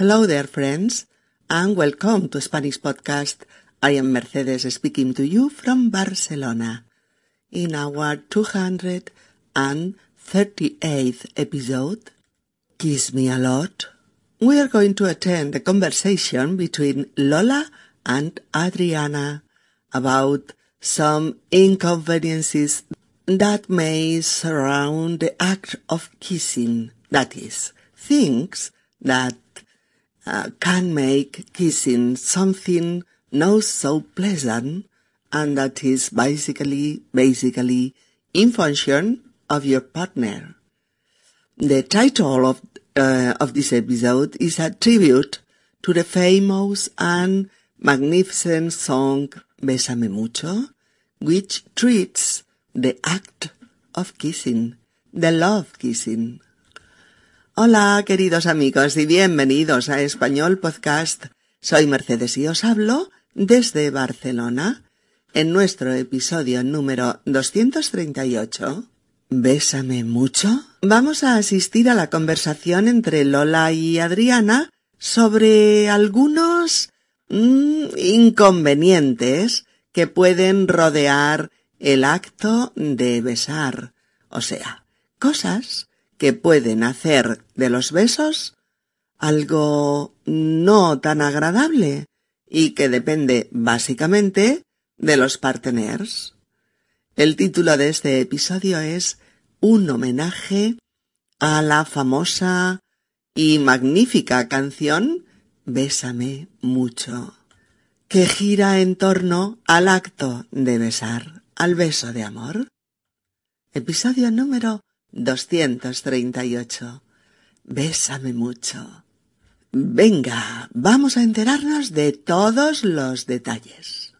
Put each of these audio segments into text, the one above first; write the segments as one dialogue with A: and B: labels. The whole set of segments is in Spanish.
A: Hello there, friends, and welcome to Spanish Podcast. I am Mercedes speaking to you from Barcelona. In our 238th episode, Kiss Me a Lot, we are going to attend a conversation between Lola and Adriana about some inconveniences that may surround the act of kissing. That is, things that uh, can make kissing something not so pleasant and that is basically, basically in function of your partner. The title of, uh, of this episode is a tribute to the famous and magnificent song Bésame Mucho, which treats the act of kissing, the love kissing. Hola, queridos amigos, y bienvenidos a Español Podcast. Soy Mercedes y os hablo desde Barcelona en nuestro episodio número 238. Bésame mucho. Vamos a asistir a la conversación entre Lola y Adriana sobre algunos mm, inconvenientes que pueden rodear el acto de besar, o sea, cosas que pueden hacer de los besos algo no tan agradable y que depende básicamente de los partners. El título de este episodio es un homenaje a la famosa y magnífica canción Bésame mucho, que gira en torno al acto de besar, al beso de amor. Episodio número 238. Bésame mucho. Venga, vamos a enterarnos de todos los detalles.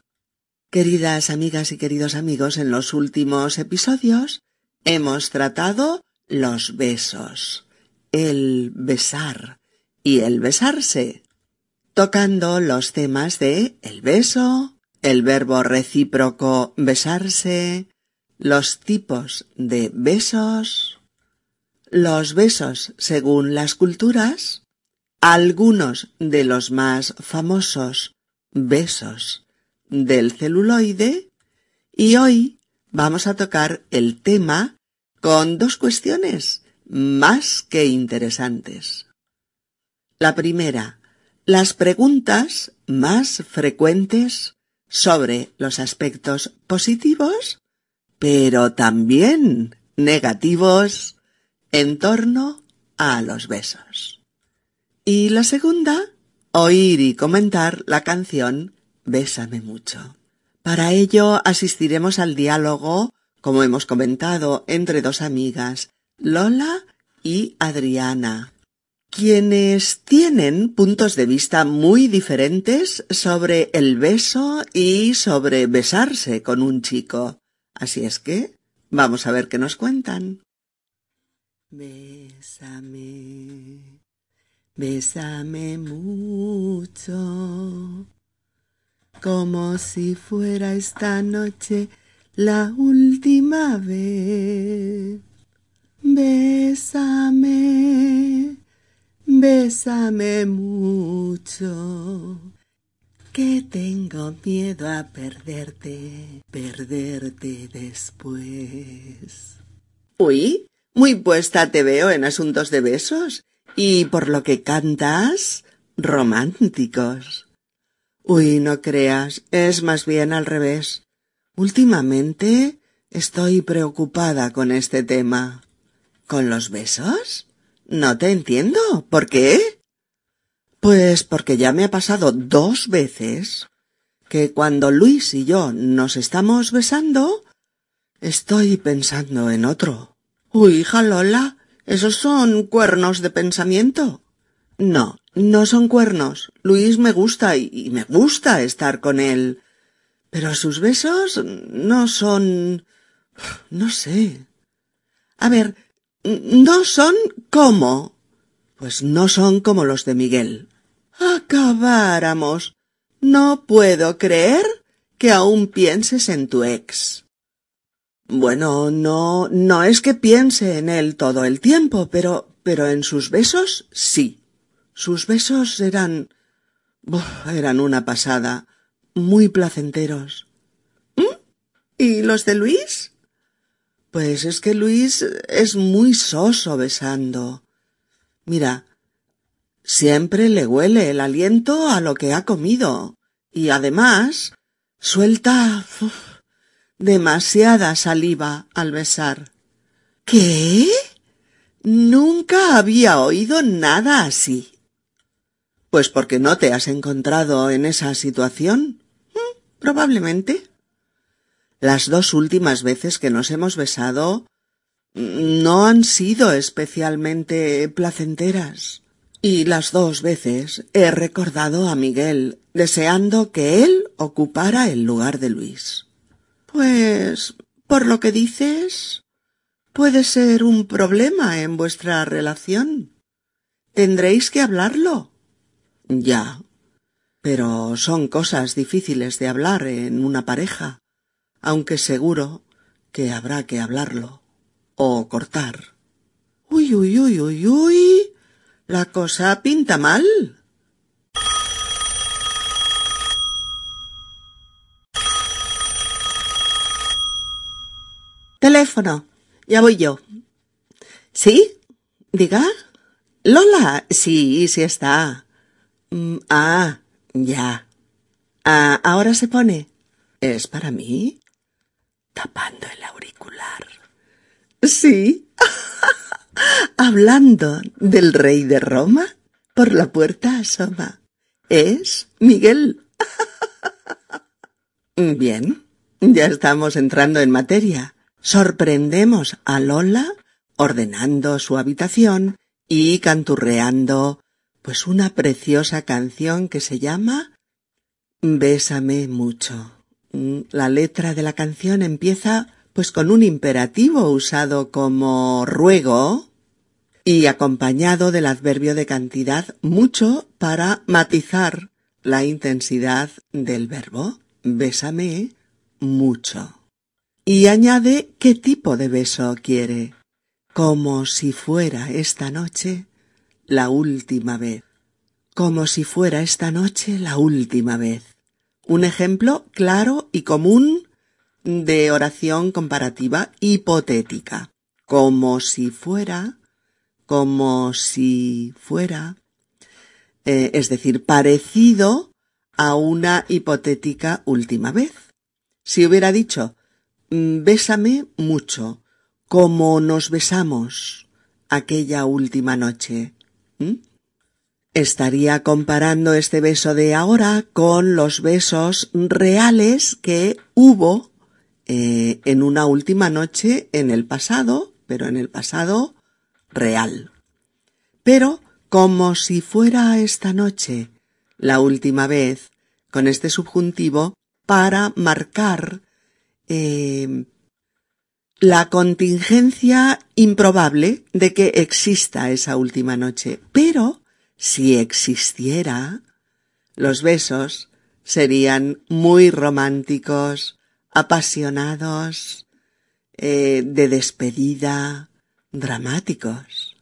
A: Queridas amigas y queridos amigos, en los últimos episodios hemos tratado los besos, el besar y el besarse, tocando los temas de el beso, el verbo recíproco besarse, los tipos de besos, los besos según las culturas, algunos de los más famosos besos del celuloide y hoy vamos a tocar el tema con dos cuestiones más que interesantes. La primera, las preguntas más frecuentes sobre los aspectos positivos, pero también negativos en torno a los besos. Y la segunda, oír y comentar la canción Bésame mucho. Para ello asistiremos al diálogo, como hemos comentado, entre dos amigas, Lola y Adriana, quienes tienen puntos de vista muy diferentes sobre el beso y sobre besarse con un chico. Así es que vamos a ver qué nos cuentan. Bésame Bésame mucho, como si fuera esta noche la última vez. Bésame, bésame mucho, que tengo miedo a perderte, perderte después. Uy, muy puesta te veo en asuntos de besos y por lo que cantas, románticos. Uy, no creas, es más bien al revés. Últimamente estoy preocupada con este tema. ¿Con los besos? No te entiendo. ¿Por qué? Pues porque ya me ha pasado dos veces que cuando Luis y yo nos estamos besando, estoy pensando en otro. Uy, hija Lola, ¿Esos son cuernos de pensamiento? No, no son cuernos. Luis me gusta y, me gusta estar con él. Pero sus besos no son... no sé. A ver, ¿no son cómo? Pues no son como los de Miguel. Acabáramos. No puedo creer que aún pienses en tu ex. Bueno, no, no es que piense en él todo el tiempo, pero, pero en sus besos sí. Sus besos eran... eran una pasada, muy placenteros. ¿Mm? ¿Y los de Luis? Pues es que Luis es muy soso besando. Mira, siempre le huele el aliento a lo que ha comido y además suelta demasiada saliva al besar. ¿Qué? Nunca había oído nada así. Pues porque no te has encontrado en esa situación. Mm, probablemente. Las dos últimas veces que nos hemos besado mm, no han sido especialmente placenteras. Y las dos veces he recordado a Miguel, deseando que él ocupara el lugar de Luis. Pues, por lo que dices, puede ser un problema en vuestra relación. Tendréis que hablarlo. Ya. Pero son cosas difíciles de hablar en una pareja, aunque seguro que habrá que hablarlo. O cortar. Uy, uy, uy, uy, uy. La cosa pinta mal. Teléfono. Ya voy yo. ¿Sí? Diga. Lola. Sí, sí está. Mm, ah, ya. Ah, ahora se pone. ¿Es para mí? Tapando el auricular. Sí. Hablando del rey de Roma, por la puerta asoma. Es Miguel. Bien, ya estamos entrando en materia. Sorprendemos a Lola ordenando su habitación y canturreando pues una preciosa canción que se llama Bésame mucho. La letra de la canción empieza pues con un imperativo usado como ruego y acompañado del adverbio de cantidad mucho para matizar la intensidad del verbo. Bésame mucho. Y añade qué tipo de beso quiere, como si fuera esta noche la última vez, como si fuera esta noche la última vez. Un ejemplo claro y común de oración comparativa hipotética, como si fuera, como si fuera, eh, es decir, parecido a una hipotética última vez. Si hubiera dicho, mm, bésame mucho, como nos besamos aquella última noche, estaría comparando este beso de ahora con los besos reales que hubo eh, en una última noche en el pasado, pero en el pasado real. Pero como si fuera esta noche la última vez, con este subjuntivo, para marcar eh, la contingencia improbable de que exista esa última noche. Pero si existiera, los besos serían muy románticos, apasionados, eh, de despedida, dramáticos.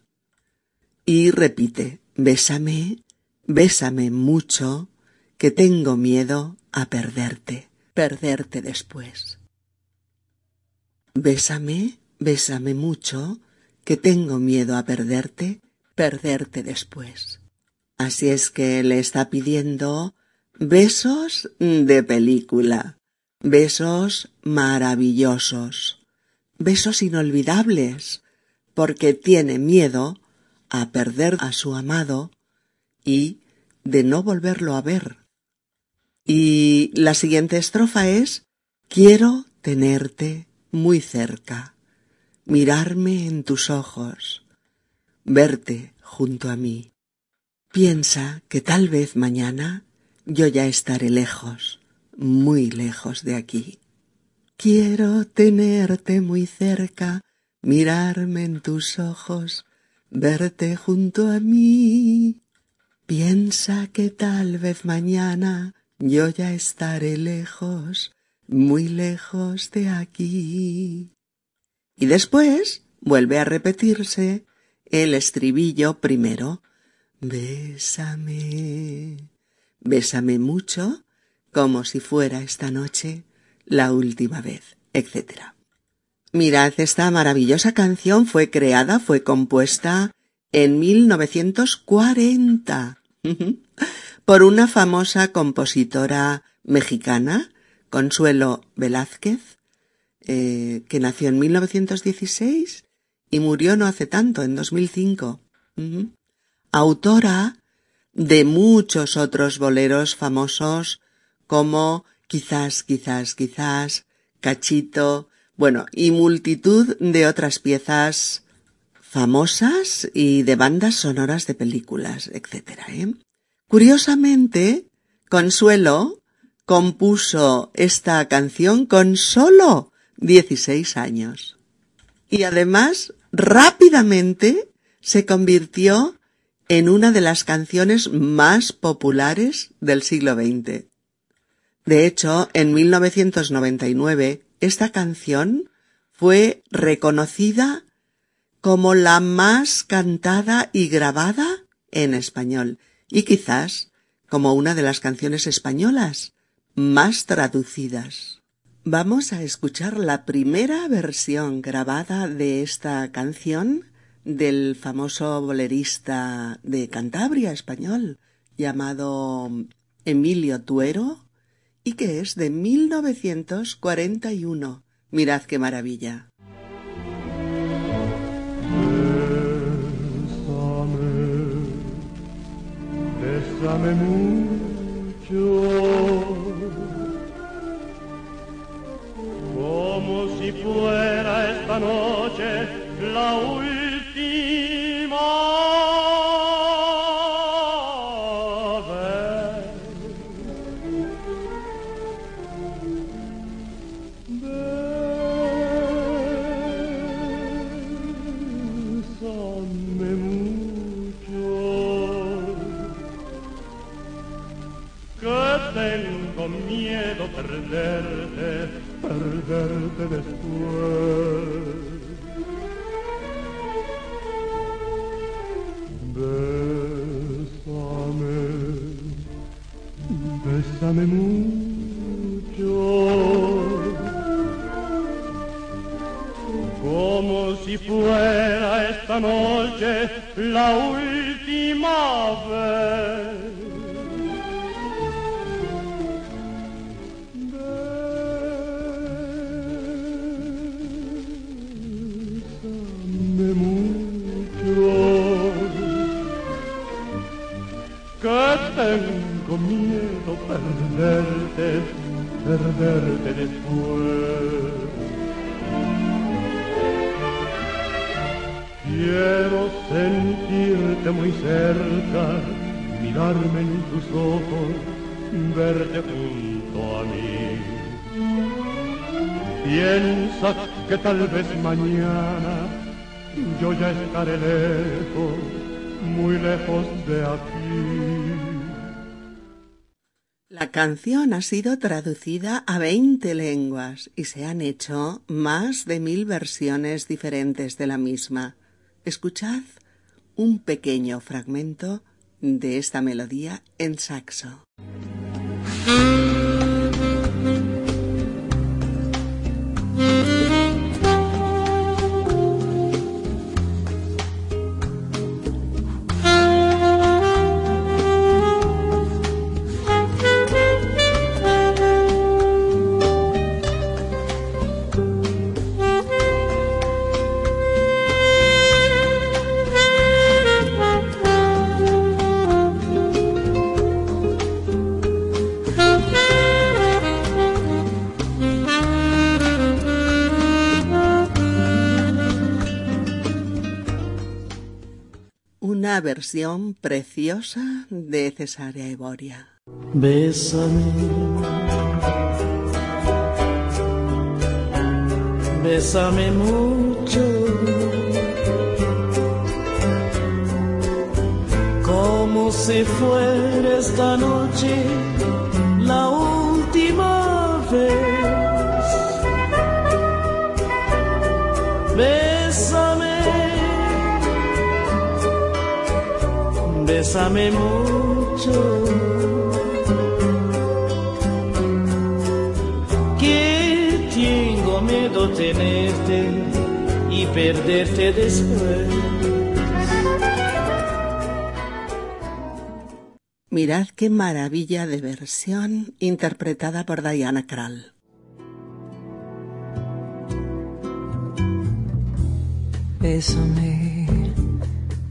A: Y repite, bésame, bésame mucho, que tengo miedo a perderte, perderte después. Bésame, bésame mucho, que tengo miedo a perderte, perderte después. Así es que le está pidiendo besos de película besos maravillosos, besos inolvidables, porque tiene miedo a perder a su amado y de no volverlo a ver. Y la siguiente estrofa es Quiero tenerte muy cerca, mirarme en tus ojos, verte junto a mí. Piensa que tal vez mañana yo ya estaré lejos muy lejos de aquí. Quiero tenerte muy cerca, mirarme en tus ojos, verte junto a mí. Piensa que tal vez mañana yo ya estaré lejos, muy lejos de aquí. Y después vuelve a repetirse el estribillo primero. Bésame, bésame mucho, como si fuera esta noche la última vez, etc. Mirad, esta maravillosa canción fue creada, fue compuesta en 1940 por una famosa compositora mexicana, Consuelo Velázquez, eh, que nació en 1916 y murió no hace tanto, en 2005. Autora de muchos otros boleros famosos como Quizás, quizás, quizás, Cachito, bueno, y multitud de otras piezas famosas y de bandas sonoras de películas, etc. ¿eh? Curiosamente, Consuelo compuso esta canción con solo 16 años. Y además, rápidamente se convirtió en una de las canciones más populares del siglo XX. De hecho, en 1999, esta canción fue reconocida como la más cantada y grabada en español y quizás como una de las canciones españolas más traducidas. Vamos a escuchar la primera versión grabada de esta canción del famoso bolerista de Cantabria español llamado Emilio Tuero y que es de 1941. Mirad qué maravilla.
B: Bésame, mucho, como si fuera esta noche la. Bésame, bésame mucho, La
A: canción ha sido traducida a veinte lenguas y se han hecho más de mil versiones diferentes de la misma. Escuchad un pequeño fragmento de esta melodía en saxo. Versión preciosa de Cesárea Evoria.
C: Bésame, bésame mucho, como si fuera esta noche bésame mucho. Que tengo miedo tenerte y perderte después.
A: Mirad qué maravilla de versión interpretada por Diana Krall.
C: Bésame,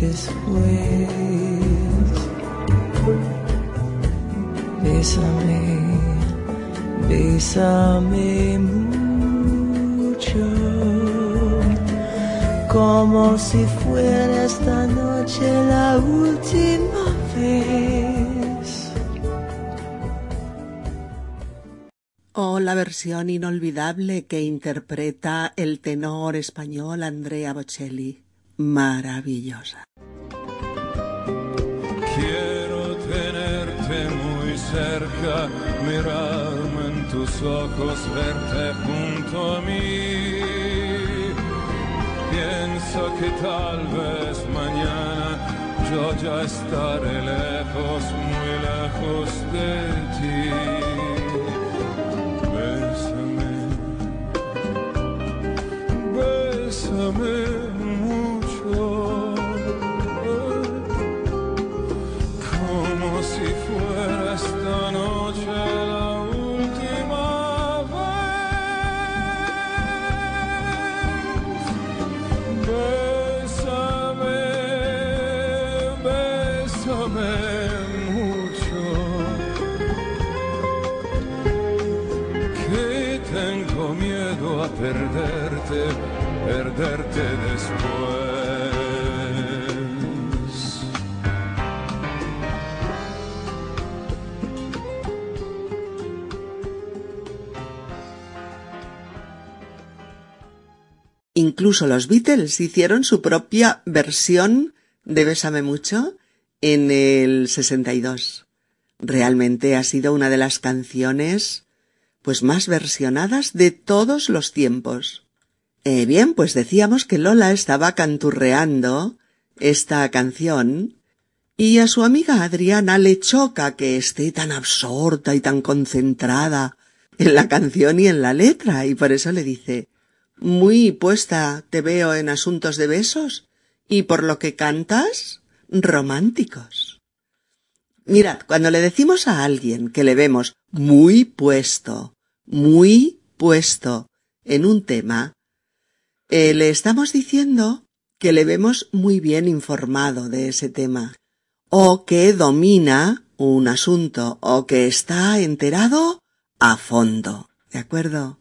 C: después. Bésame, bésame mucho, como si fuera esta noche la última vez.
A: O la versión inolvidable que interpreta el tenor español Andrea Bocelli. Maravillosa.
D: Quiero tenerte muy cerca, mirarme en tus ojos, verte junto a mí. Pienso que tal vez mañana yo ya estaré lejos, muy lejos de ti. Bésame, bésame perderte después.
A: Incluso los Beatles hicieron su propia versión de Bésame mucho en el 62. Realmente ha sido una de las canciones pues más versionadas de todos los tiempos. Eh, bien, pues decíamos que Lola estaba canturreando esta canción y a su amiga Adriana le choca que esté tan absorta y tan concentrada en la canción y en la letra y por eso le dice muy puesta te veo en asuntos de besos y por lo que cantas románticos. Mirad, cuando le decimos a alguien que le vemos muy puesto, muy puesto en un tema, eh, le estamos diciendo que le vemos muy bien informado de ese tema, o que domina un asunto, o que está enterado a fondo. ¿De acuerdo?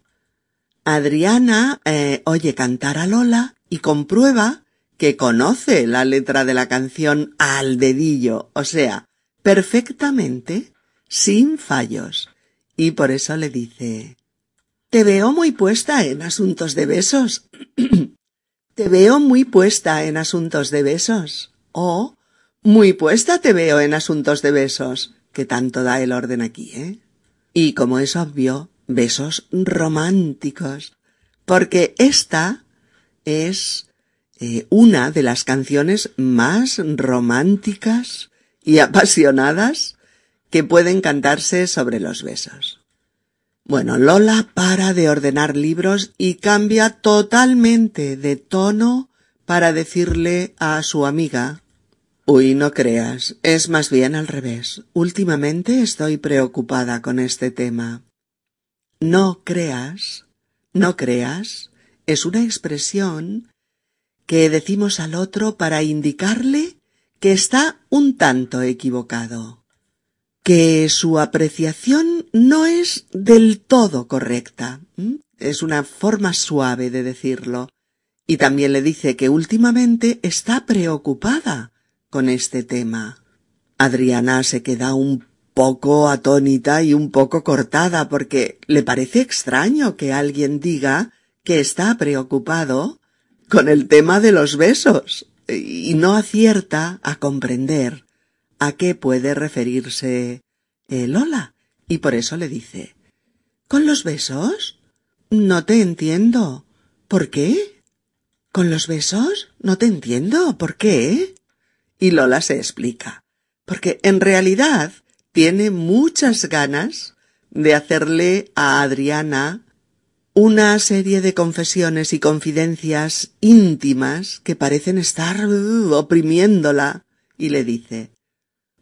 A: Adriana eh, oye cantar a Lola y comprueba que conoce la letra de la canción al dedillo, o sea, perfectamente, sin fallos. Y por eso le dice Te veo muy puesta en asuntos de besos. te veo muy puesta en asuntos de besos. O muy puesta te veo en asuntos de besos, que tanto da el orden aquí, ¿eh? Y como es obvio, besos románticos, porque esta es eh, una de las canciones más románticas y apasionadas que pueden cantarse sobre los besos. Bueno, Lola para de ordenar libros y cambia totalmente de tono para decirle a su amiga Uy, no creas, es más bien al revés. Últimamente estoy preocupada con este tema. No creas, no creas, es una expresión que decimos al otro para indicarle que está un tanto equivocado, que su apreciación no es del todo correcta. Es una forma suave de decirlo. Y también le dice que últimamente está preocupada con este tema. Adriana se queda un poco atónita y un poco cortada porque le parece extraño que alguien diga que está preocupado con el tema de los besos y no acierta a comprender a qué puede referirse el Lola y por eso le dice ¿Con los besos? No te entiendo. ¿Por qué? ¿Con los besos? No te entiendo. ¿Por qué? Y Lola se explica. Porque en realidad tiene muchas ganas de hacerle a Adriana una serie de confesiones y confidencias íntimas que parecen estar uh, oprimiéndola y le dice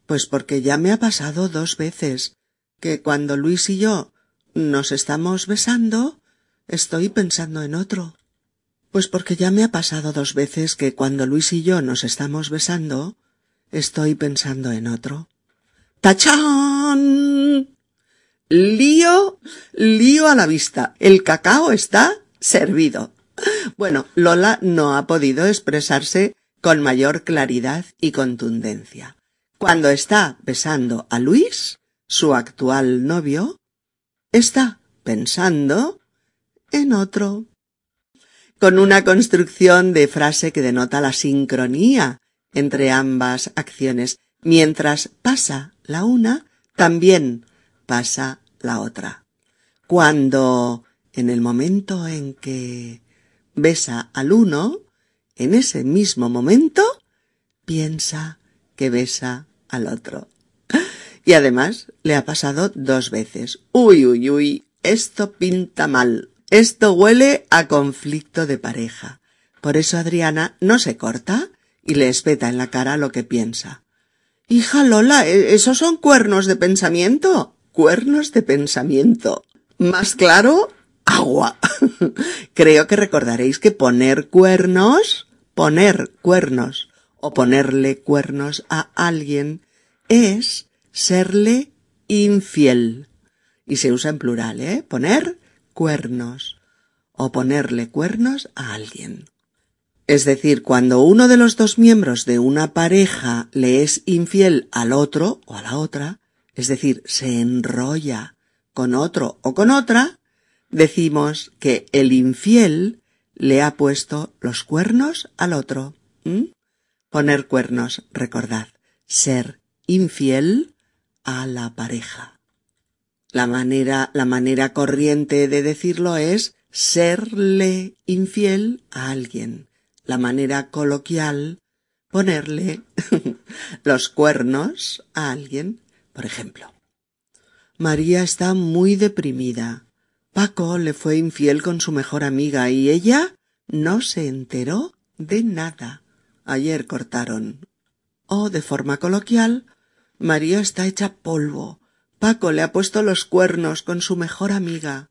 A: Pues porque ya me ha pasado dos veces que cuando Luis y yo nos estamos besando, estoy pensando en otro. Pues porque ya me ha pasado dos veces que cuando Luis y yo nos estamos besando, estoy pensando en otro. ¡Tachán! Lío, lío a la vista. El cacao está servido. Bueno, Lola no ha podido expresarse con mayor claridad y contundencia. Cuando está besando a Luis, su actual novio, está pensando en otro. Con una construcción de frase que denota la sincronía entre ambas acciones. Mientras pasa la una, también pasa la otra. Cuando, en el momento en que besa al uno, en ese mismo momento, piensa que besa al otro. Y además le ha pasado dos veces. Uy, uy, uy, esto pinta mal. Esto huele a conflicto de pareja. Por eso Adriana no se corta y le espeta en la cara lo que piensa. Hija Lola, ¿e-, esos son cuernos de pensamiento. Cuernos de pensamiento. Más claro, agua. Creo que recordaréis que poner cuernos, poner cuernos o ponerle cuernos a alguien es serle infiel. Y se usa en plural, ¿eh? Poner cuernos o ponerle cuernos a alguien. Es decir, cuando uno de los dos miembros de una pareja le es infiel al otro o a la otra, es decir, se enrolla con otro o con otra, decimos que el infiel le ha puesto los cuernos al otro. Poner cuernos, recordad, ser infiel a la pareja. La manera, la manera corriente de decirlo es serle infiel a alguien. La manera coloquial, ponerle los cuernos a alguien, por ejemplo. María está muy deprimida. Paco le fue infiel con su mejor amiga y ella no se enteró de nada. Ayer cortaron. O, de forma coloquial, María está hecha polvo. Paco le ha puesto los cuernos con su mejor amiga.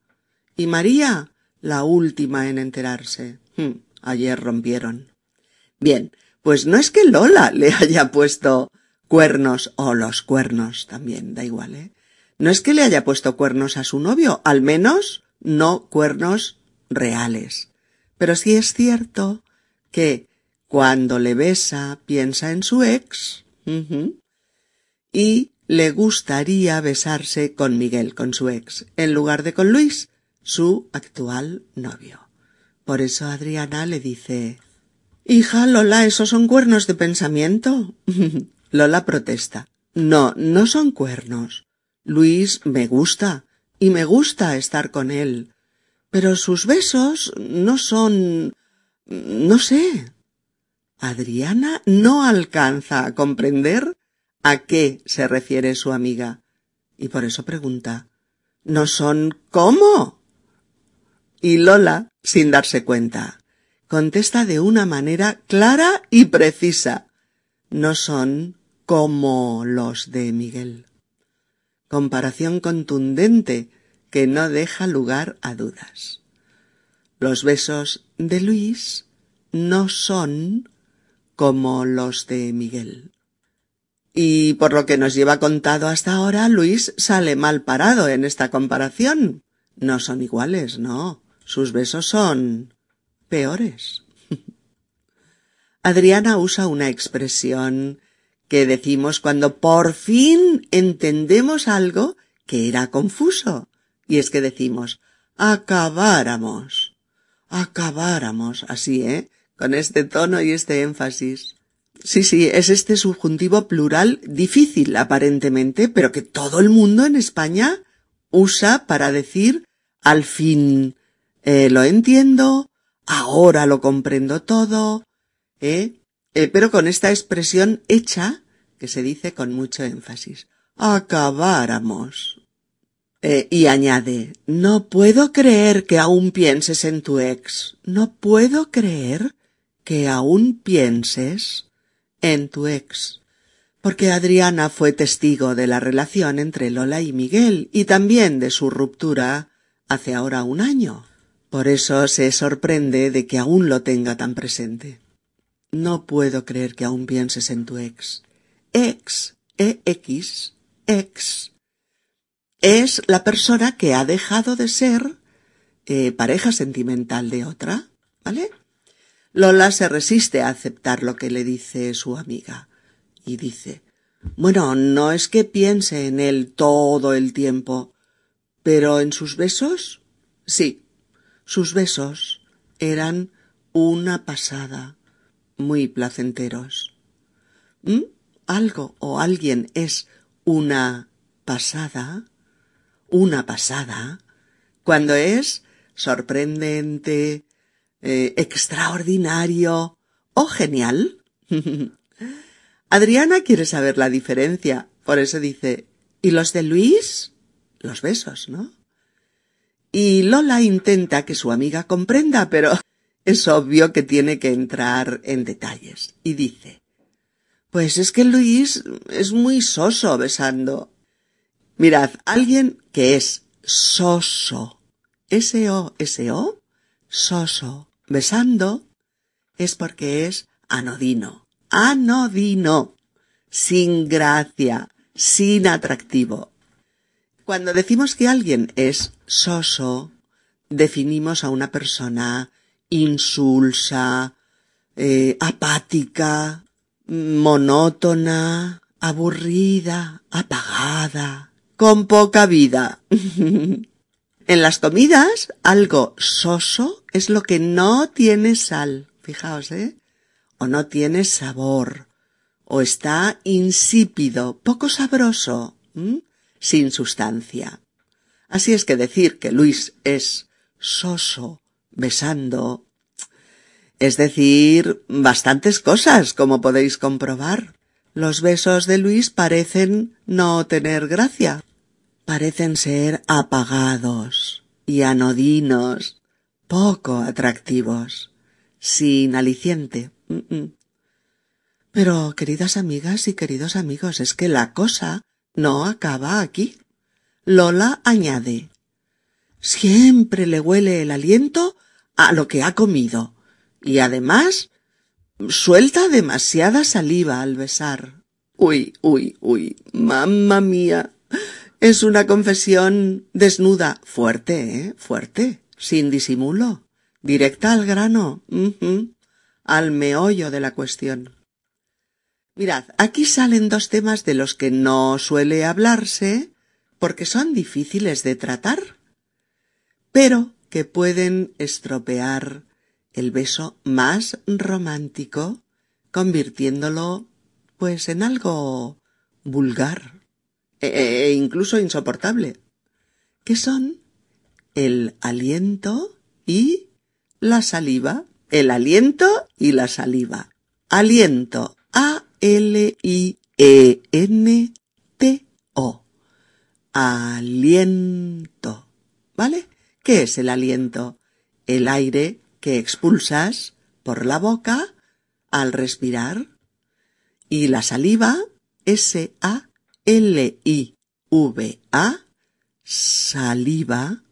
A: Y María, la última en enterarse. Hmm, ayer rompieron. Bien, pues no es que Lola le haya puesto cuernos o los cuernos también, da igual, ¿eh? No es que le haya puesto cuernos a su novio, al menos no cuernos reales. Pero sí es cierto que cuando le besa piensa en su ex y le gustaría besarse con Miguel, con su ex, en lugar de con Luis, su actual novio. Por eso Adriana le dice Hija, Lola, ¿esos son cuernos de pensamiento? Lola protesta. No, no son cuernos. Luis me gusta, y me gusta estar con él. Pero sus besos no son. no sé. Adriana no alcanza a comprender a qué se refiere su amiga, y por eso pregunta ¿No son cómo? Y Lola, sin darse cuenta, contesta de una manera clara y precisa no son como los de Miguel. Comparación contundente que no deja lugar a dudas. Los besos de Luis no son como los de Miguel. Y por lo que nos lleva contado hasta ahora, Luis sale mal parado en esta comparación. No son iguales, no. Sus besos son peores. Adriana usa una expresión que decimos cuando por fin entendemos algo que era confuso. Y es que decimos, acabáramos, acabáramos, así, ¿eh? Con este tono y este énfasis. Sí, sí, es este subjuntivo plural difícil aparentemente, pero que todo el mundo en España usa para decir al fin eh, lo entiendo, ahora lo comprendo todo, ¿eh? ¿eh? Pero con esta expresión hecha que se dice con mucho énfasis. Acabáramos. Eh, y añade, no puedo creer que aún pienses en tu ex. No puedo creer que aún pienses en tu ex. Porque Adriana fue testigo de la relación entre Lola y Miguel y también de su ruptura hace ahora un año. Por eso se sorprende de que aún lo tenga tan presente. No puedo creer que aún pienses en tu ex. Ex, EX, ex, es la persona que ha dejado de ser eh, pareja sentimental de otra, ¿vale? Lola se resiste a aceptar lo que le dice su amiga y dice, bueno, no es que piense en él todo el tiempo, pero en sus besos, sí, sus besos eran una pasada, muy placenteros. ¿Mm? Algo o alguien es una pasada, una pasada, cuando es sorprendente, eh, extraordinario o genial. Adriana quiere saber la diferencia, por eso dice, ¿y los de Luis? Los besos, ¿no? Y Lola intenta que su amiga comprenda, pero es obvio que tiene que entrar en detalles. Y dice, pues es que Luis es muy soso besando. Mirad, alguien que es soso, S-O-S-O, soso, besando, es porque es anodino, anodino, sin gracia, sin atractivo. Cuando decimos que alguien es soso, definimos a una persona insulsa, eh, apática, monótona, aburrida, apagada, con poca vida. en las comidas, algo soso es lo que no tiene sal, fijaos, ¿eh? O no tiene sabor, o está insípido, poco sabroso, sin sustancia. Así es que decir que Luis es soso, besando, es decir, bastantes cosas, como podéis comprobar. Los besos de Luis parecen no tener gracia. Parecen ser apagados y anodinos, poco atractivos, sin aliciente. Pero, queridas amigas y queridos amigos, es que la cosa no acaba aquí. Lola añade Siempre le huele el aliento a lo que ha comido, y además Suelta demasiada saliva al besar. Uy, uy, uy, mamma mía. Es una confesión desnuda, fuerte, ¿eh? Fuerte, sin disimulo, directa al grano, al meollo de la cuestión. Mirad, aquí salen dos temas de los que no suele hablarse porque son difíciles de tratar, pero que pueden estropear el beso más romántico, convirtiéndolo pues en algo vulgar e, e, incluso insoportable, que son el aliento y la saliva, el aliento y la saliva. Aliento, A-L-I-E-N-T-O. Aliento. ¿Vale? ¿Qué es el aliento? El aire que expulsas por la boca al respirar y la saliva S-A-L-I-V-A saliva.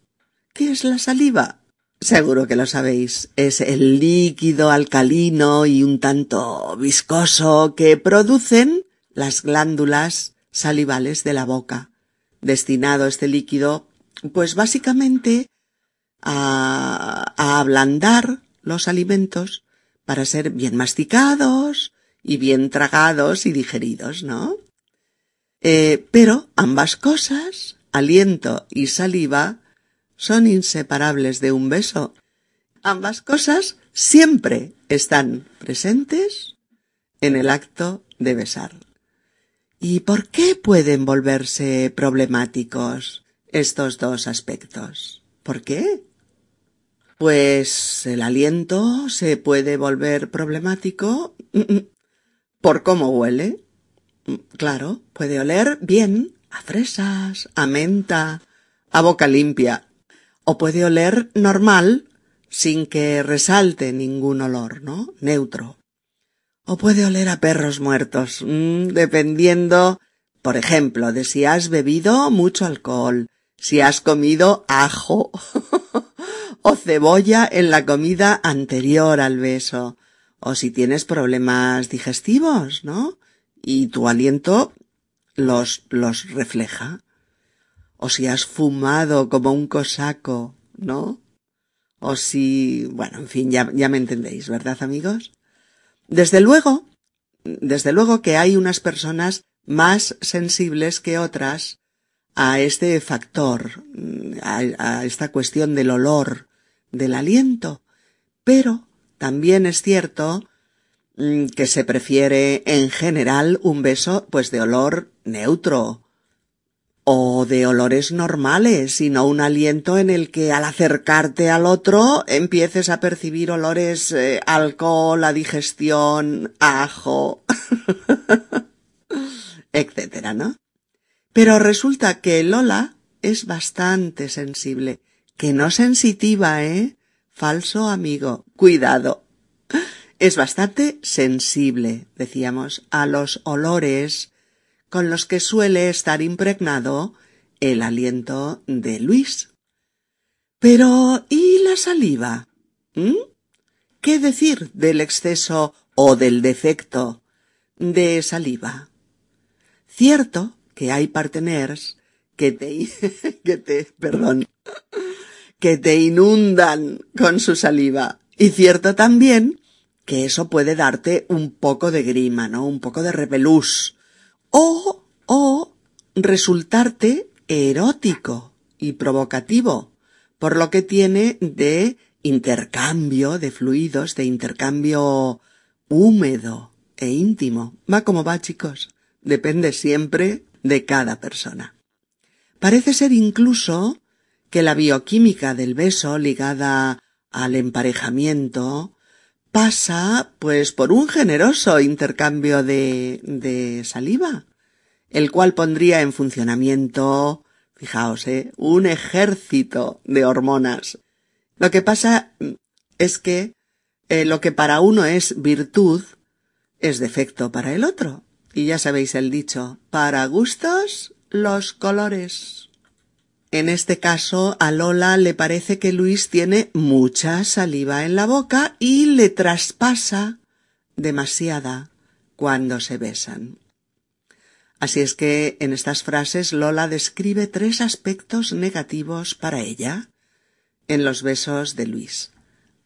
A: ¿Qué es la saliva? Seguro que lo sabéis. Es el líquido alcalino y un tanto viscoso que producen las glándulas salivales de la boca. Destinado este líquido, pues básicamente a, ablandar los alimentos para ser bien masticados y bien tragados y digeridos, ¿no? Eh, pero ambas cosas, aliento y saliva, son inseparables de un beso. Ambas cosas siempre están presentes en el acto de besar. ¿Y por qué pueden volverse problemáticos estos dos aspectos? ¿Por qué? Pues el aliento se puede volver problemático por cómo huele. Claro, puede oler bien a fresas, a menta, a boca limpia, o puede oler normal sin que resalte ningún olor, ¿no? Neutro. O puede oler a perros muertos, mm, dependiendo, por ejemplo, de si has bebido mucho alcohol, si has comido ajo o cebolla en la comida anterior al beso, o si tienes problemas digestivos, ¿no? Y tu aliento los, los refleja. O si has fumado como un cosaco, ¿no? O si, bueno, en fin, ya, ya me entendéis, ¿verdad, amigos? Desde luego, desde luego que hay unas personas más sensibles que otras a este factor, a, a, esta cuestión del olor, del aliento, pero también es cierto que se prefiere en general un beso pues de olor neutro o de olores normales y no un aliento en el que al acercarte al otro empieces a percibir olores eh, alcohol, a digestión, ajo, etcétera, ¿no? Pero resulta que Lola es bastante sensible, que no sensitiva, ¿eh? Falso amigo, cuidado. Es bastante sensible, decíamos, a los olores con los que suele estar impregnado el aliento de Luis. Pero ¿y la saliva? ¿Mm? ¿Qué decir del exceso o del defecto de saliva? Cierto que hay parteners que te, que te, perdón, que te inundan con su saliva. Y cierto también que eso puede darte un poco de grima, ¿no? Un poco de repelús. O, o resultarte erótico y provocativo, por lo que tiene de intercambio de fluidos, de intercambio húmedo e íntimo. Va como va, chicos. Depende siempre de cada persona. Parece ser incluso que la bioquímica del beso ligada al emparejamiento pasa pues por un generoso intercambio de, de saliva, el cual pondría en funcionamiento, fijaos, ¿eh? un ejército de hormonas. Lo que pasa es que eh, lo que para uno es virtud es defecto para el otro. Y ya sabéis el dicho, para gustos los colores. En este caso, a Lola le parece que Luis tiene mucha saliva en la boca y le traspasa demasiada cuando se besan. Así es que en estas frases Lola describe tres aspectos negativos para ella en los besos de Luis.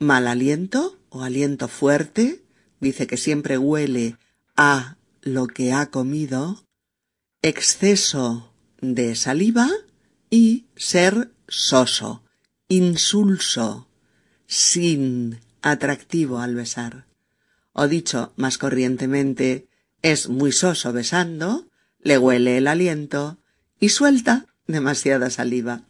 A: Mal aliento o aliento fuerte, dice que siempre huele a lo que ha comido, exceso de saliva y ser soso, insulso, sin atractivo al besar. O dicho más corrientemente, es muy soso besando, le huele el aliento y suelta demasiada saliva.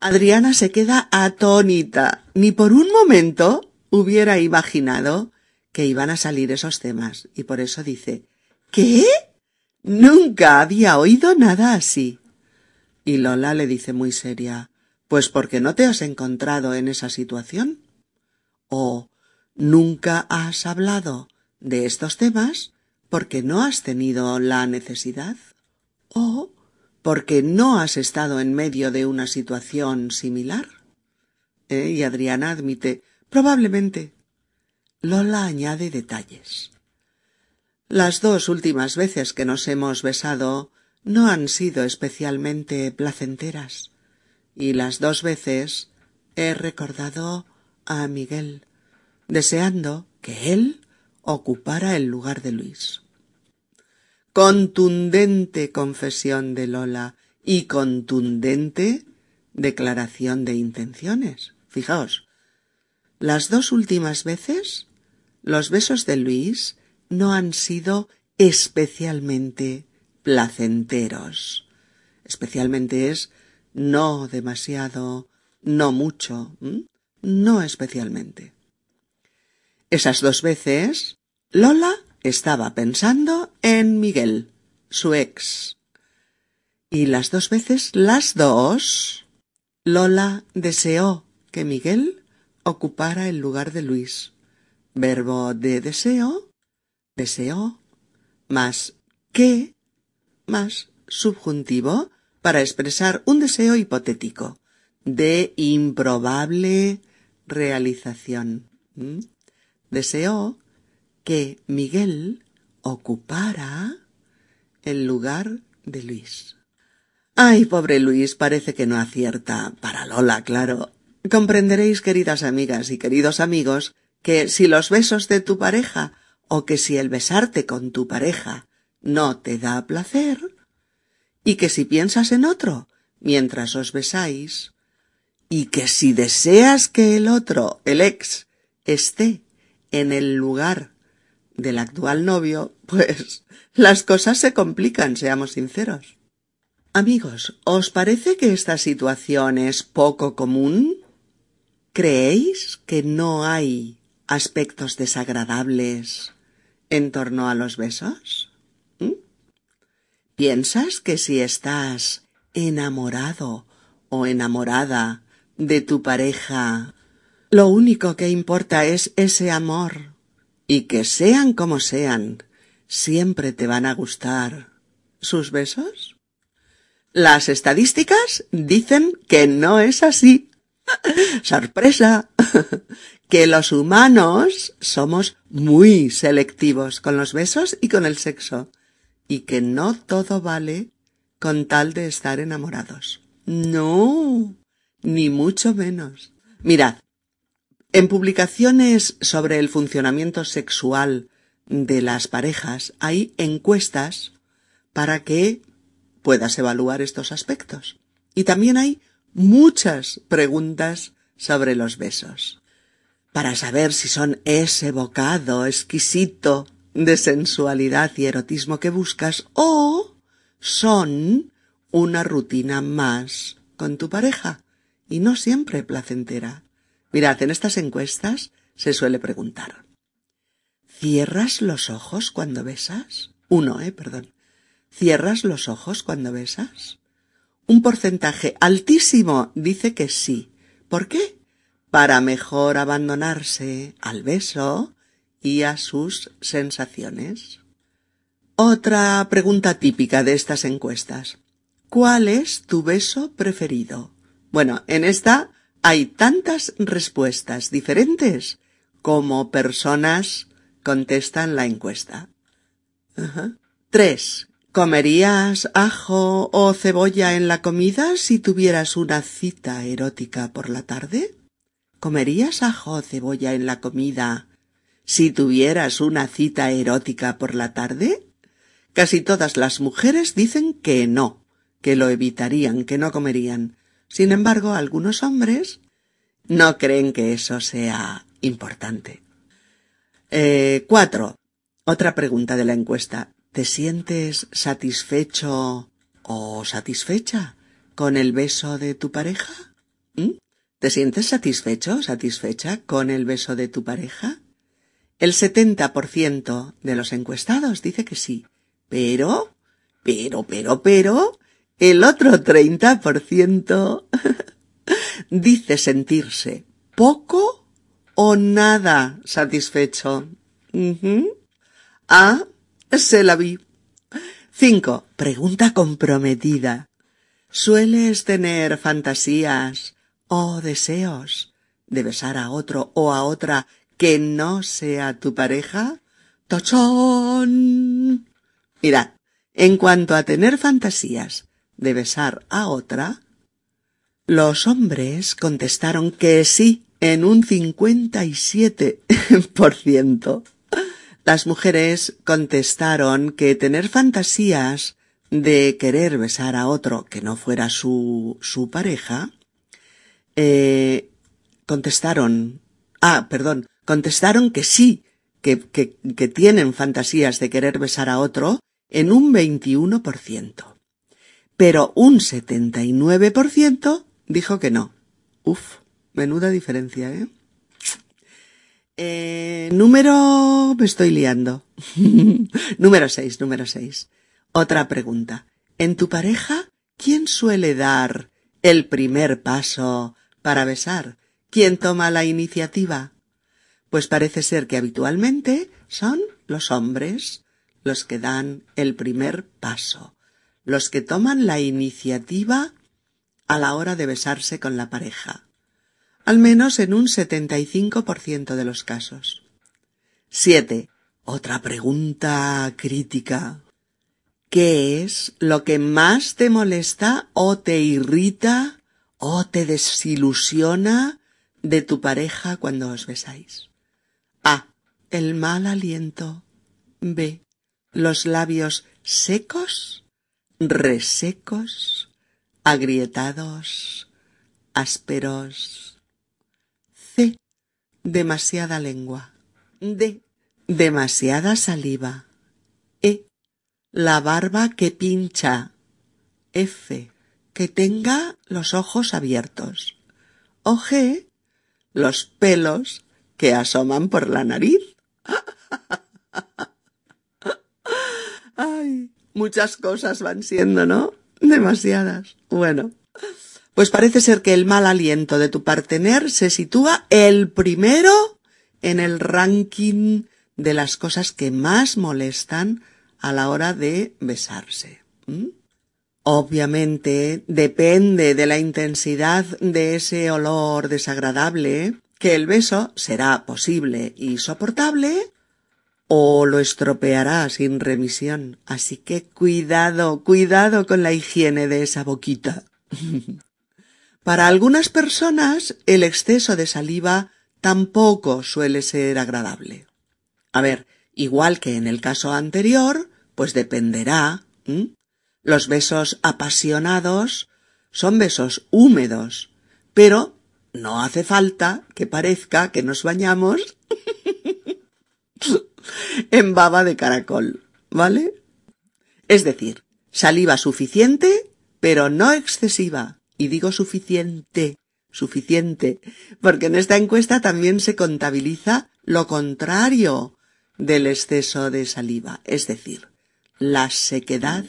A: Adriana se queda atónita. Ni por un momento hubiera imaginado que iban a salir esos temas y por eso dice ¿Qué? Nunca había oído nada así. Y Lola le dice muy seria Pues porque no te has encontrado en esa situación. O nunca has hablado de estos temas porque no has tenido la necesidad. O porque no has estado en medio de una situación similar. ¿Eh? Y Adriana admite probablemente. Lola añade detalles. Las dos últimas veces que nos hemos besado no han sido especialmente placenteras, y las dos veces he recordado a Miguel, deseando que él ocupara el lugar de Luis. Contundente confesión de Lola y contundente declaración de intenciones. Fijaos, las dos últimas veces los besos de Luis no han sido especialmente placenteros. Especialmente es no demasiado, no mucho, no especialmente. Esas dos veces, Lola estaba pensando en Miguel, su ex. Y las dos veces, las dos, Lola deseó que Miguel ocupara el lugar de Luis. Verbo de deseo, deseó, más que, más subjuntivo para expresar un deseo hipotético de improbable realización. ¿Mm? Deseó que Miguel ocupara el lugar de Luis. Ay, pobre Luis, parece que no acierta. Para Lola, claro. Comprenderéis, queridas amigas y queridos amigos, que si los besos de tu pareja o que si el besarte con tu pareja no te da placer, y que si piensas en otro mientras os besáis, y que si deseas que el otro, el ex, esté en el lugar del actual novio, pues las cosas se complican, seamos sinceros. Amigos, ¿os parece que esta situación es poco común? ¿Creéis que no hay aspectos desagradables en torno a los besos? ¿Piensas que si estás enamorado o enamorada de tu pareja, lo único que importa es ese amor y que sean como sean, siempre te van a gustar sus besos? Las estadísticas dicen que no es así. ¡Sorpresa! que los humanos somos muy selectivos con los besos y con el sexo, y que no todo vale con tal de estar enamorados. No, ni mucho menos. Mirad, en publicaciones sobre el funcionamiento sexual de las parejas hay encuestas para que puedas evaluar estos aspectos. Y también hay muchas preguntas sobre los besos para saber si son ese bocado exquisito de sensualidad y erotismo que buscas o son una rutina más con tu pareja y no siempre placentera. Mirad, en estas encuestas se suele preguntar ¿Cierras los ojos cuando besas? Uno, eh, perdón. ¿Cierras los ojos cuando besas? Un porcentaje altísimo dice que sí. ¿Por qué? para mejor abandonarse al beso y a sus sensaciones. Otra pregunta típica de estas encuestas. ¿Cuál es tu beso preferido? Bueno, en esta hay tantas respuestas diferentes como personas contestan la encuesta. Tres. ¿Comerías ajo o cebolla en la comida si tuvieras una cita erótica por la tarde? ¿Comerías ajo o cebolla en la comida si tuvieras una cita erótica por la tarde? Casi todas las mujeres dicen que no, que lo evitarían, que no comerían. Sin embargo, algunos hombres no creen que eso sea importante. Eh, cuatro. Otra pregunta de la encuesta. ¿Te sientes satisfecho o satisfecha con el beso de tu pareja? ¿Mm? ¿Te sientes satisfecho o satisfecha con el beso de tu pareja? El 70% de los encuestados dice que sí. Pero, pero, pero, pero, el otro 30% dice sentirse poco o nada satisfecho. Ah, se la vi. 5. Pregunta comprometida. ¿Sueles tener fantasías o deseos de besar a otro o a otra que no sea tu pareja? ¡Tochón! Mirad, en cuanto a tener fantasías de besar a otra, los hombres contestaron que sí en un 57%. las mujeres contestaron que tener fantasías de querer besar a otro que no fuera su, su pareja, eh, contestaron, ah, perdón, contestaron que sí, que, que, que tienen fantasías de querer besar a otro en un 21%. Pero un 79% dijo que no. Uf, menuda diferencia, ¿eh? Eh, número... me estoy liando. número 6, número 6. Otra pregunta. ¿En tu pareja quién suele dar el primer paso para besar? ¿Quién toma la iniciativa? Pues parece ser que habitualmente son los hombres los que dan el primer paso, los que toman la iniciativa a la hora de besarse con la pareja, al menos en un 75% de los casos. 7. Otra pregunta crítica. ¿Qué es lo que más te molesta o te irrita o te desilusiona de tu pareja cuando os besáis? El mal aliento. B. Los labios secos, resecos, agrietados, ásperos. C. Demasiada lengua. D. Demasiada saliva. E la barba que pincha. F. Que tenga los ojos abiertos. O G. Los pelos que asoman por la nariz. Ay, muchas cosas van siendo, ¿no? Demasiadas. Bueno. Pues parece ser que el mal aliento de tu partener se sitúa el primero en el ranking de las cosas que más molestan a la hora de besarse. Obviamente depende de la intensidad de ese olor desagradable que el beso será posible y soportable o lo estropeará sin remisión. Así que cuidado, cuidado con la higiene de esa boquita. Para algunas personas el exceso de saliva tampoco suele ser agradable. A ver, igual que en el caso anterior, pues dependerá. Los besos apasionados son besos húmedos, pero no hace falta que parezca que nos bañamos en baba de caracol, ¿vale? Es decir, saliva suficiente, pero no excesiva. Y digo suficiente, suficiente, porque en esta encuesta también se contabiliza lo contrario del exceso de saliva, es decir, la sequedad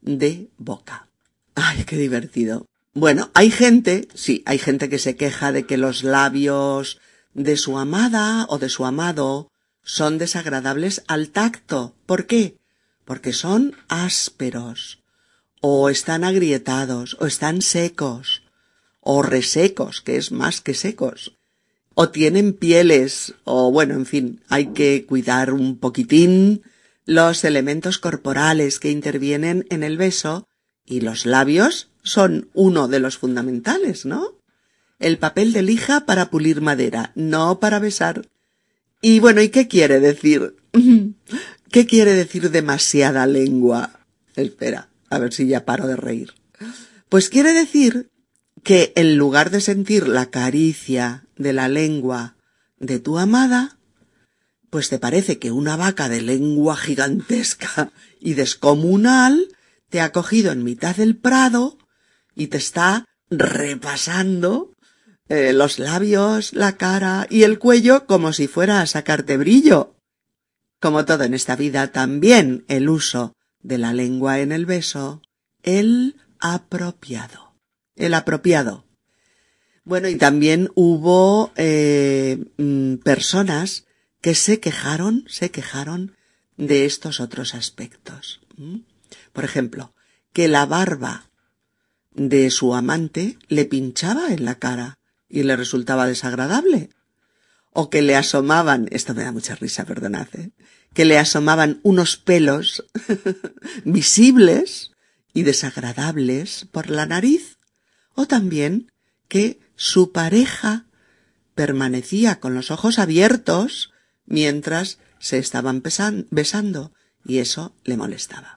A: de boca. Ay, qué divertido. Bueno, hay gente, sí, hay gente que se queja de que los labios de su amada o de su amado son desagradables al tacto. ¿Por qué? Porque son ásperos, o están agrietados, o están secos, o resecos, que es más que secos, o tienen pieles, o bueno, en fin, hay que cuidar un poquitín los elementos corporales que intervienen en el beso y los labios son uno de los fundamentales, ¿no? El papel de lija para pulir madera, no para besar. Y bueno, ¿y qué quiere decir? ¿Qué quiere decir demasiada lengua? Espera, a ver si ya paro de reír. Pues quiere decir que en lugar de sentir la caricia de la lengua de tu amada, pues te parece que una vaca de lengua gigantesca y descomunal te ha cogido en mitad del prado y te está repasando eh, los labios, la cara y el cuello como si fuera a sacarte brillo. Como todo en esta vida, también el uso de la lengua en el beso, el apropiado. El apropiado. Bueno, y también hubo eh, mm, personas que se quejaron, se quejaron de estos otros aspectos. Por ejemplo, que la barba de su amante le pinchaba en la cara y le resultaba desagradable. O que le asomaban, esto me da mucha risa, perdonad, ¿eh? que le asomaban unos pelos visibles y desagradables por la nariz. O también que su pareja permanecía con los ojos abiertos mientras se estaban besando y eso le molestaba.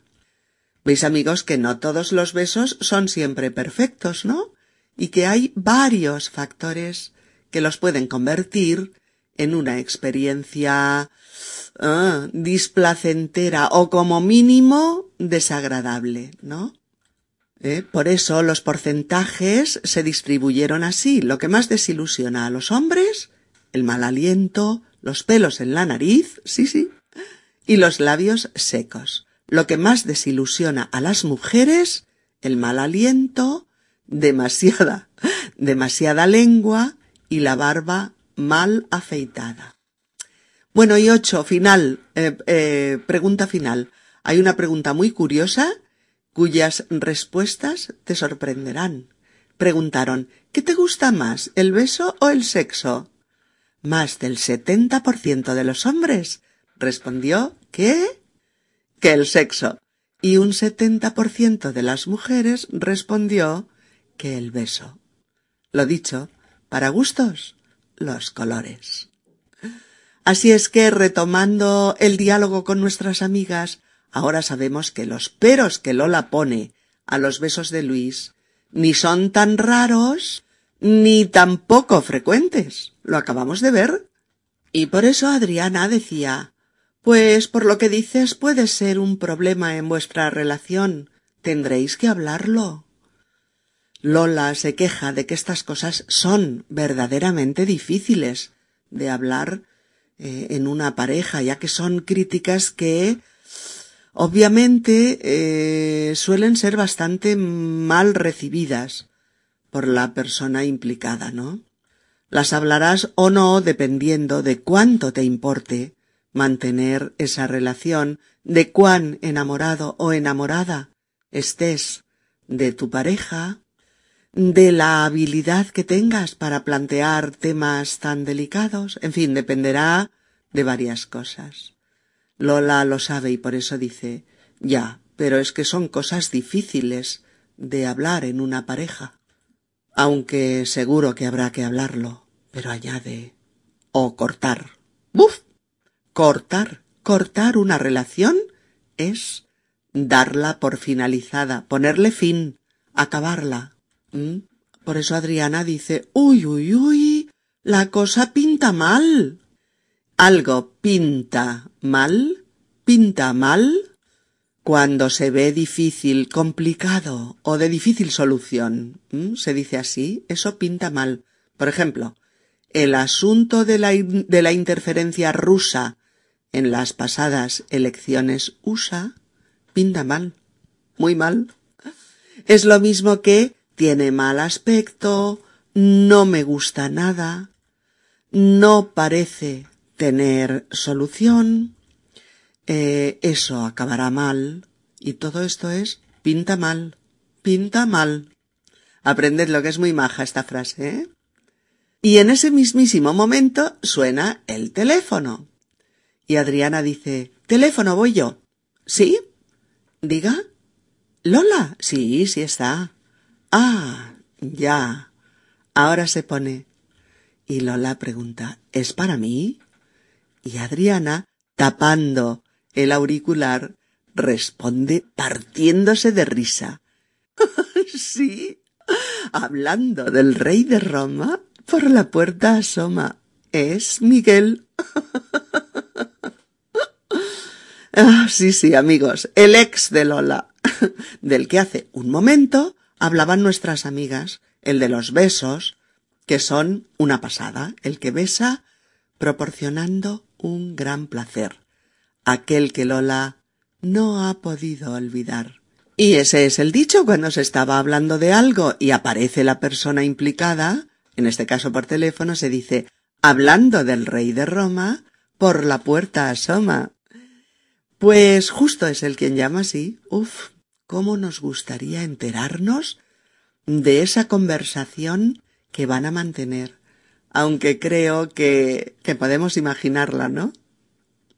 A: Veis amigos que no todos los besos son siempre perfectos, ¿no? Y que hay varios factores que los pueden convertir en una experiencia ah, displacentera o como mínimo desagradable, ¿no? ¿Eh? Por eso los porcentajes se distribuyeron así. Lo que más desilusiona a los hombres, el mal aliento, los pelos en la nariz, sí, sí, y los labios secos. Lo que más desilusiona a las mujeres, el mal aliento, demasiada, demasiada lengua y la barba mal afeitada. Bueno, y ocho, final, eh, eh, pregunta final. Hay una pregunta muy curiosa cuyas respuestas te sorprenderán. Preguntaron ¿Qué te gusta más, el beso o el sexo? Más del setenta por ciento de los hombres respondió ¿Qué? Que el sexo. Y un setenta por ciento de las mujeres respondió que el beso. Lo dicho, para gustos, los colores. Así es que, retomando el diálogo con nuestras amigas, Ahora sabemos que los peros que Lola pone a los besos de Luis ni son tan raros ni tampoco frecuentes. Lo acabamos de ver. Y por eso Adriana decía Pues por lo que dices puede ser un problema en vuestra relación. Tendréis que hablarlo. Lola se queja de que estas cosas son verdaderamente difíciles de hablar eh, en una pareja, ya que son críticas que Obviamente eh, suelen ser bastante mal recibidas por la persona implicada, ¿no? Las hablarás o no dependiendo de cuánto te importe mantener esa relación, de cuán enamorado o enamorada estés de tu pareja, de la habilidad que tengas para plantear temas tan delicados, en fin, dependerá de varias cosas. Lola lo sabe y por eso dice Ya, pero es que son cosas difíciles de hablar en una pareja. Aunque seguro que habrá que hablarlo, pero añade o cortar. ¡Buf! Cortar, cortar una relación es darla por finalizada, ponerle fin, acabarla. ¿Mm? Por eso Adriana dice Uy, uy, uy, la cosa pinta mal algo pinta mal, pinta mal, cuando se ve difícil, complicado o de difícil solución. Se dice así, eso pinta mal. Por ejemplo, el asunto de la, de la interferencia rusa en las pasadas elecciones USA pinta mal, muy mal. Es lo mismo que tiene mal aspecto, no me gusta nada, no parece tener solución, eh, eso acabará mal, y todo esto es pinta mal, pinta mal. Aprended lo que es muy maja esta frase, ¿eh? Y en ese mismísimo momento suena el teléfono. Y Adriana dice, teléfono voy yo. ¿Sí? Diga. Lola. Sí, sí está. Ah, ya. Ahora se pone. Y Lola pregunta, ¿es para mí? y Adriana, tapando el auricular, responde partiéndose de risa. sí, hablando del rey de Roma, por la puerta asoma. Es Miguel. ah, sí, sí, amigos, el ex de Lola, del que hace un momento hablaban nuestras amigas, el de los besos, que son una pasada, el que besa proporcionando un gran placer, aquel que Lola no ha podido olvidar. Y ese es el dicho cuando se estaba hablando de algo y aparece la persona implicada, en este caso por teléfono, se dice hablando del rey de Roma, por la puerta asoma. Pues justo es el quien llama así. Uf, cómo nos gustaría enterarnos de esa conversación que van a mantener aunque creo que, que podemos imaginarla, ¿no?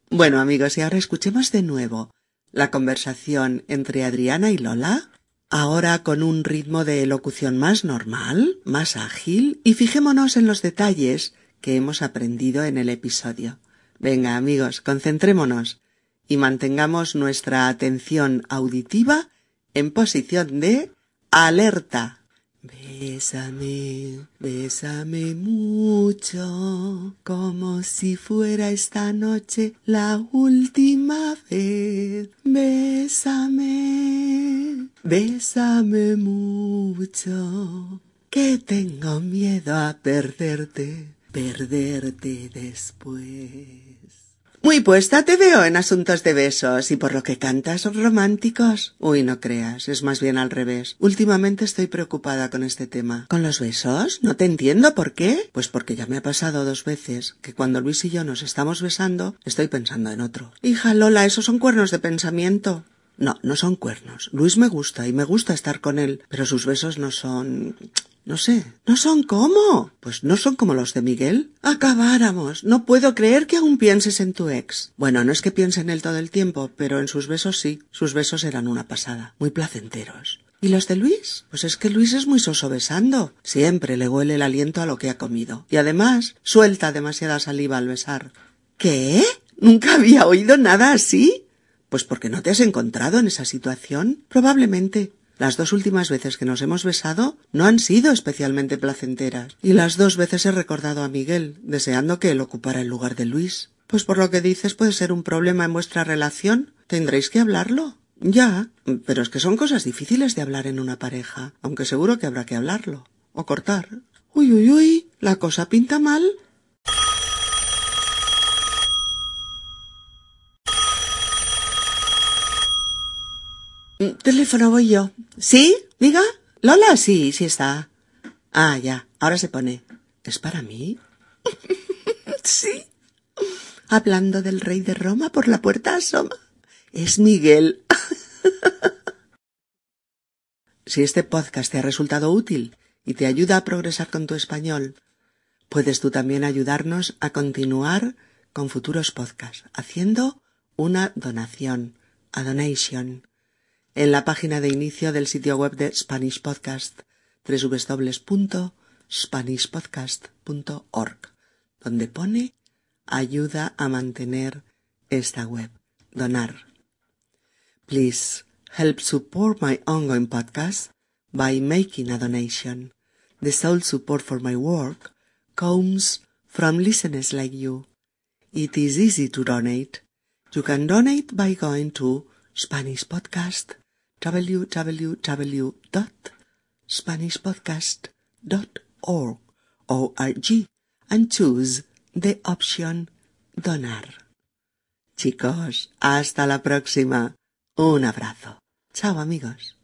A: Bueno, amigos, y ahora escuchemos de nuevo la conversación entre Adriana y Lola, ahora con un ritmo de elocución más normal, más ágil, y fijémonos en los detalles que hemos aprendido en el episodio. Venga, amigos, concentrémonos y mantengamos nuestra atención auditiva en posición de alerta. Bésame, bésame mucho, como si fuera esta noche la última vez. Bésame, bésame mucho, que tengo miedo a perderte, perderte después. Muy puesta te veo en asuntos de besos y por lo que cantas románticos. Uy, no creas, es más bien al revés. Últimamente estoy preocupada con este tema. ¿Con los besos? No te entiendo por qué. Pues porque ya me ha pasado dos veces que cuando Luis y yo nos estamos besando, estoy pensando en otro. Hija Lola, esos son cuernos de pensamiento. No, no son cuernos. Luis me gusta y me gusta estar con él, pero sus besos no son no sé. ¿No son cómo? Pues no son como los de Miguel. Acabáramos. No puedo creer que aún pienses en tu ex. Bueno, no es que piense en él todo el tiempo, pero en sus besos sí. Sus besos eran una pasada. Muy placenteros. ¿Y los de Luis? Pues es que Luis es muy soso besando. Siempre le huele el aliento a lo que ha comido. Y además, suelta demasiada saliva al besar. ¿Qué? ¿Nunca había oído nada así? Pues porque no te has encontrado en esa situación. Probablemente. Las dos últimas veces que nos hemos besado no han sido especialmente placenteras, y las dos veces he recordado a Miguel, deseando que él ocupara el lugar de Luis. Pues por lo que dices puede ser un problema en vuestra relación. Tendréis que hablarlo. Ya, pero es que son cosas difíciles de hablar en una pareja, aunque seguro que habrá que hablarlo. O cortar. Uy, uy, uy, la cosa pinta mal. Mm, teléfono voy yo. ¿Sí? Diga. Lola, sí, sí está. Ah, ya. Ahora se pone. ¿Es para mí? sí. Hablando del rey de Roma por la puerta asoma. Es Miguel. si este podcast te ha resultado útil y te ayuda a progresar con tu español, puedes tú también ayudarnos a continuar con futuros podcasts haciendo una donación, a donation en la página de inicio del sitio web de Spanish Podcast, www.spanishpodcast.org, donde pone ayuda a mantener esta web, donar. Please help support my ongoing podcast by making a donation. The sole support for my work comes from listeners like you. It is easy to donate. You can donate by going to Spanish Podcast www.spanishpodcast.org O-R-G, and choose the option donar. Chicos, hasta la próxima. Un abrazo. Chao amigos.